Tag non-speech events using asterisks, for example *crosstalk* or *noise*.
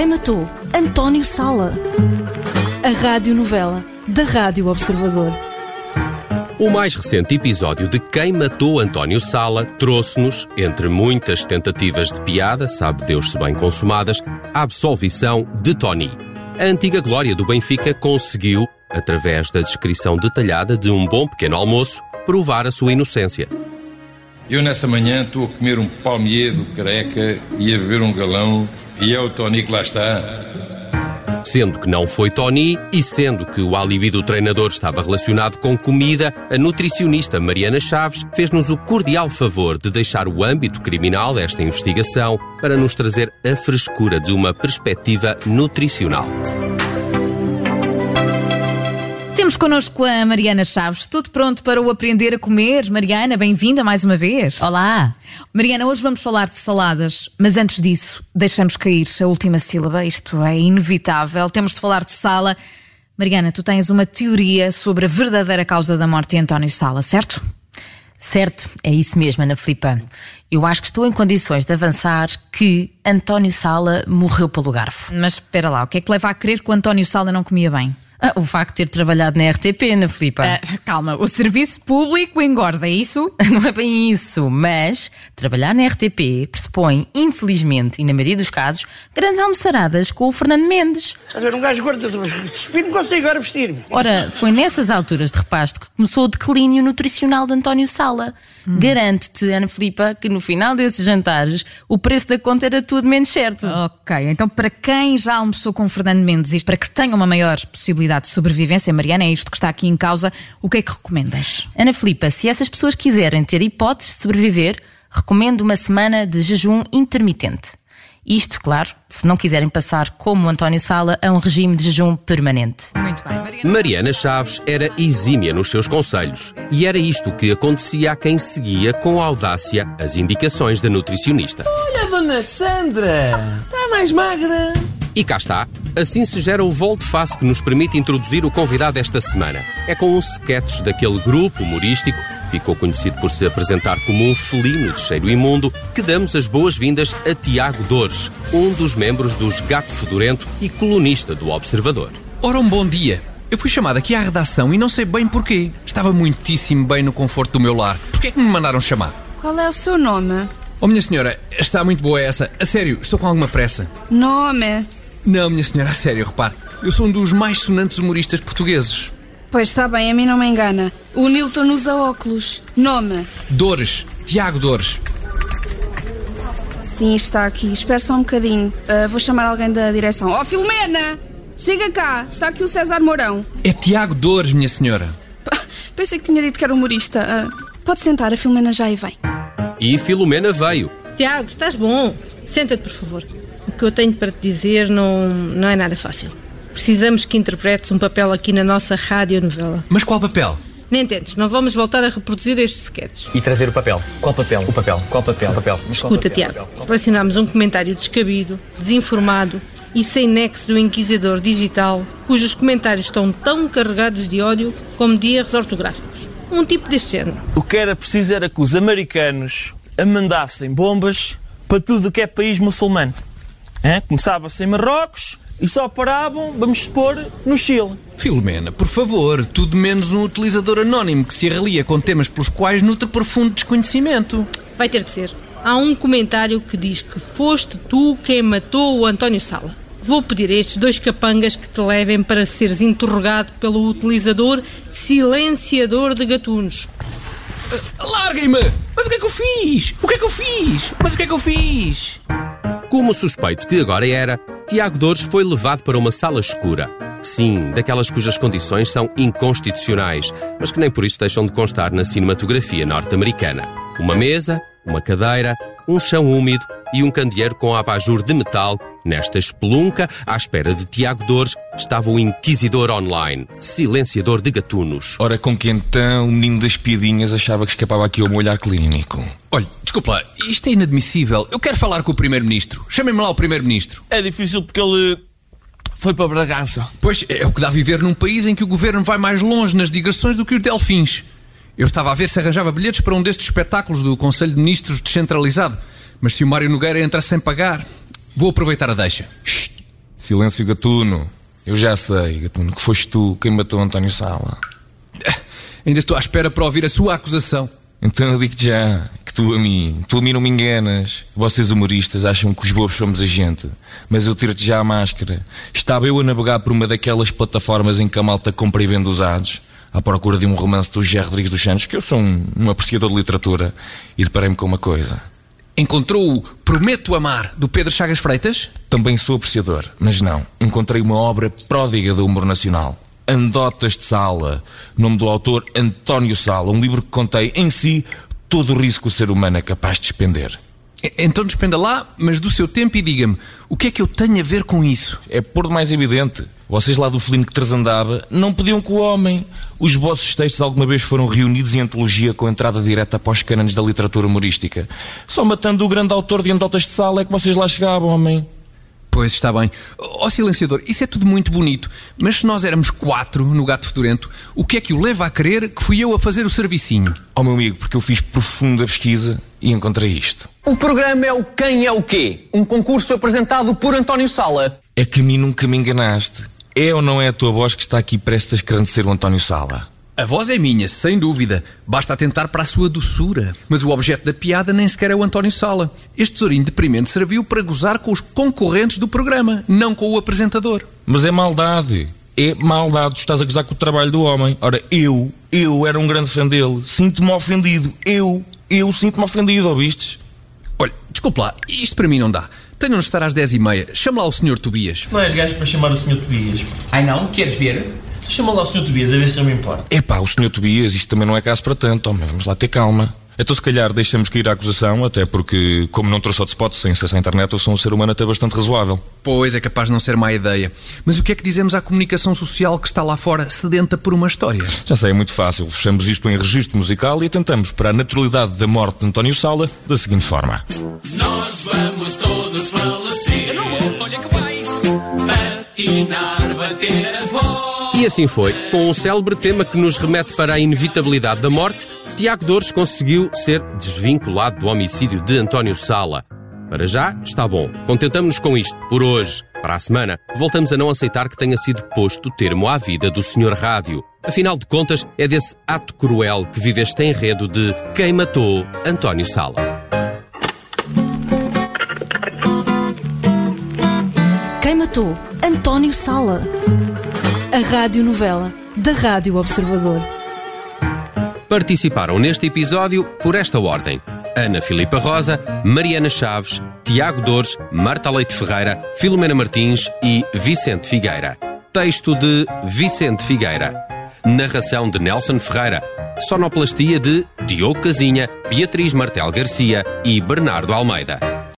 Quem matou? António Sala. A radionovela da Rádio Observador. O mais recente episódio de Quem Matou António Sala trouxe-nos, entre muitas tentativas de piada, sabe Deus se bem consumadas, a absolvição de Tony. A antiga glória do Benfica conseguiu, através da descrição detalhada de um bom pequeno almoço, provar a sua inocência. Eu nessa manhã estou a comer um palmier do careca e a beber um galão e é o Tony que lá está. Sendo que não foi Tony e sendo que o alibi do treinador estava relacionado com comida, a nutricionista Mariana Chaves fez-nos o cordial favor de deixar o âmbito criminal desta investigação para nos trazer a frescura de uma perspectiva nutricional. Temos connosco a Mariana Chaves. Tudo pronto para o aprender a comer? Mariana, bem-vinda mais uma vez. Olá! Mariana, hoje vamos falar de saladas, mas antes disso, deixamos cair a última sílaba. Isto é inevitável. Temos de falar de sala. Mariana, tu tens uma teoria sobre a verdadeira causa da morte de António Sala, certo? Certo, é isso mesmo, Ana Filipa. Eu acho que estou em condições de avançar que António Sala morreu pelo garfo. Mas espera lá, o que é que leva a crer que o António Sala não comia bem? Ah, o facto de ter trabalhado na RTP, Ana Filipa. Ah, calma, o serviço público engorda, é isso? *laughs* Não é bem isso, mas trabalhar na RTP pressupõe, infelizmente, e na maioria dos casos, grandes almoçaradas com o Fernando Mendes. Estás a ver, um gajo gordo, despir não consigo agora vestir-me. Ora, foi nessas alturas de repasto que começou o declínio nutricional de António Sala. Hum. Garante-te, Ana Filipa, que no final desses jantares o preço da conta era tudo menos certo. Ok, então para quem já almoçou com Fernando Mendes e para que tenha uma maior possibilidade de sobrevivência, Mariana, é isto que está aqui em causa, o que é que recomendas? Ana Filipa, se essas pessoas quiserem ter hipóteses de sobreviver, recomendo uma semana de jejum intermitente. Isto, claro, se não quiserem passar, como António Sala, a um regime de jejum permanente. Muito bem. Mariana, Mariana Chaves era exímia nos seus conselhos. E era isto que acontecia a quem seguia com audácia as indicações da nutricionista. Olha, dona Sandra, está mais magra. E cá está. Assim se gera o volte-face que nos permite introduzir o convidado esta semana. É com um sketch daquele grupo humorístico ficou conhecido por se apresentar como um felino de cheiro imundo, que damos as boas-vindas a Tiago Dores, um dos membros dos Gato Fedorento e colunista do Observador. Ora, um bom dia. Eu fui chamado aqui à redação e não sei bem porquê. Estava muitíssimo bem no conforto do meu lar. Porquê é que me mandaram chamar? Qual é o seu nome? Oh, minha senhora, está muito boa essa. A sério, estou com alguma pressa. Nome? Não, minha senhora, a sério, repare. Eu sou um dos mais sonantes humoristas portugueses. Pois está bem, a mim não me engana. O Nilton usa óculos. Nome? Dores. Tiago Dores. Sim, está aqui. Espera só um bocadinho. Uh, vou chamar alguém da direção. Oh, Filomena! Chega cá! Está aqui o César Mourão. É Tiago Dores, minha senhora. Pensei que tinha dito que era humorista. Uh, pode sentar, a Filomena já aí vem. E Filomena veio. Tiago, estás bom? Senta-te, por favor. O que eu tenho para te dizer não, não é nada fácil. Precisamos que interpretes um papel aqui na nossa radionovela. Mas qual papel? Nem entendes, não vamos voltar a reproduzir este sketch. E trazer o papel. Qual papel? O papel. Qual papel? O papel. Mas qual Escuta, papel? Tiago, selecionámos um comentário descabido, desinformado e sem nexo do inquisidor digital, cujos comentários estão tão carregados de ódio como de erros ortográficos. Um tipo deste género. O que era preciso era que os americanos a mandassem bombas para tudo o que é país muçulmano. Começava-se em Marrocos e só paravam, vamos supor, no Chile. Filomena, por favor, tudo menos um utilizador anónimo que se arrelia com temas pelos quais nutre profundo desconhecimento. Vai ter de ser. Há um comentário que diz que foste tu quem matou o António Sala. Vou pedir a estes dois capangas que te levem para seres interrogado pelo utilizador silenciador de gatunos. Larguem-me! Mas o que é que eu fiz? O que é que eu fiz? Mas o que é que eu fiz? Como suspeito que agora era, Tiago Dores foi levado para uma sala escura. Sim, daquelas cujas condições são inconstitucionais, mas que nem por isso deixam de constar na cinematografia norte-americana. Uma mesa, uma cadeira, um chão úmido e um candeeiro com abajur de metal. Nesta espelunca, à espera de Tiago Dores, estava o Inquisidor Online, silenciador de gatunos. Ora, com que então o menino das piadinhas achava que escapava aqui ao meu olhar clínico? Olha, desculpa lá, isto é inadmissível. Eu quero falar com o Primeiro-Ministro. Chamem-me lá o Primeiro-Ministro. É difícil porque ele foi para Bragança. Pois é o que dá viver num país em que o governo vai mais longe nas digressões do que os delfins. Eu estava a ver se arranjava bilhetes para um destes espetáculos do Conselho de Ministros descentralizado, mas se o Mário Nogueira entra sem pagar, vou aproveitar a deixa. Silêncio, gatuno. Eu já sei, gatuno, que foste tu quem matou António Sala. Ainda estou à espera para ouvir a sua acusação. Então eu digo-te já tu a mim, tu a mim não me enganas. Vocês humoristas acham que os bobos somos a gente. Mas eu tiro-te já a máscara. Estava eu a navegar por uma daquelas plataformas em que a malta compra e vende usados, à procura de um romance do José Rodrigues dos Santos, que eu sou um, um apreciador de literatura, e deparei-me com uma coisa. Encontrou o Prometo Amar, do Pedro Chagas Freitas? Também sou apreciador, mas não. Encontrei uma obra pródiga do humor nacional. Andotas de Sala, nome do autor António Sala, um livro que contém em si todo o risco que o ser humano é capaz de despender. Então despenda lá, mas do seu tempo e diga-me, o que é que eu tenho a ver com isso? É por mais evidente. Vocês lá do felino que transandava não pediam que o homem. Os vossos textos alguma vez foram reunidos em antologia com entrada direta para os cânones da literatura humorística. Só matando o grande autor de Andotas de Sala é que vocês lá chegavam, homem. Pois está bem. Ó silenciador, isso é tudo muito bonito, mas se nós éramos quatro no Gato Fedorento, o que é que o leva a crer que fui eu a fazer o servicinho? Ó meu amigo, porque eu fiz profunda pesquisa e encontrei isto. O programa é o Quem é o Quê? Um concurso apresentado por António Sala. É que a mim nunca me enganaste. É ou não é a tua voz que está aqui prestes a escrandecer o António Sala? A voz é minha, sem dúvida. Basta atentar para a sua doçura. Mas o objeto da piada nem sequer é o António Sala. Este tesourinho deprimente serviu para gozar com os concorrentes do programa, não com o apresentador. Mas é maldade. É maldade. Tu estás a gozar com o trabalho do homem. Ora, eu, eu era um grande fã dele. Sinto-me ofendido. Eu, eu sinto-me ofendido, ouvistes? Olha, desculpe lá, isto para mim não dá. Tenham de estar às 10h30. Chame lá o Sr. Tobias. Não és gajo para chamar o Sr. Tobias. Ai não? Queres ver? Chama lá o Sr. Tobias a ver se eu me importo. Epá, o senhor Tobias, isto também não é caso para tanto, homem. Vamos lá ter calma. Então, se calhar, deixamos cair a acusação, até porque, como não trouxe hotspot sem acesso à internet, eu sou um ser humano até bastante razoável. Pois é capaz de não ser má ideia. Mas o que é que dizemos à comunicação social que está lá fora sedenta por uma história? Já sei, é muito fácil. Fechamos isto em registro musical e atentamos para a naturalidade da morte de António Sala da seguinte forma. Nós vamos E assim foi. Com um célebre tema que nos remete para a inevitabilidade da morte, Tiago Dores conseguiu ser desvinculado do homicídio de António Sala. Para já, está bom. Contentamos-nos com isto, por hoje. Para a semana, voltamos a não aceitar que tenha sido posto termo à vida do Sr. Rádio. Afinal de contas, é desse ato cruel que vive este enredo de quem matou António Sala. Quem matou? António Sala. A radionovela da Rádio Observador. Participaram neste episódio por esta ordem: Ana Filipa Rosa, Mariana Chaves, Tiago Dores, Marta Leite Ferreira, Filomena Martins e Vicente Figueira. Texto de Vicente Figueira. Narração de Nelson Ferreira. Sonoplastia de Diogo Casinha, Beatriz Martel Garcia e Bernardo Almeida.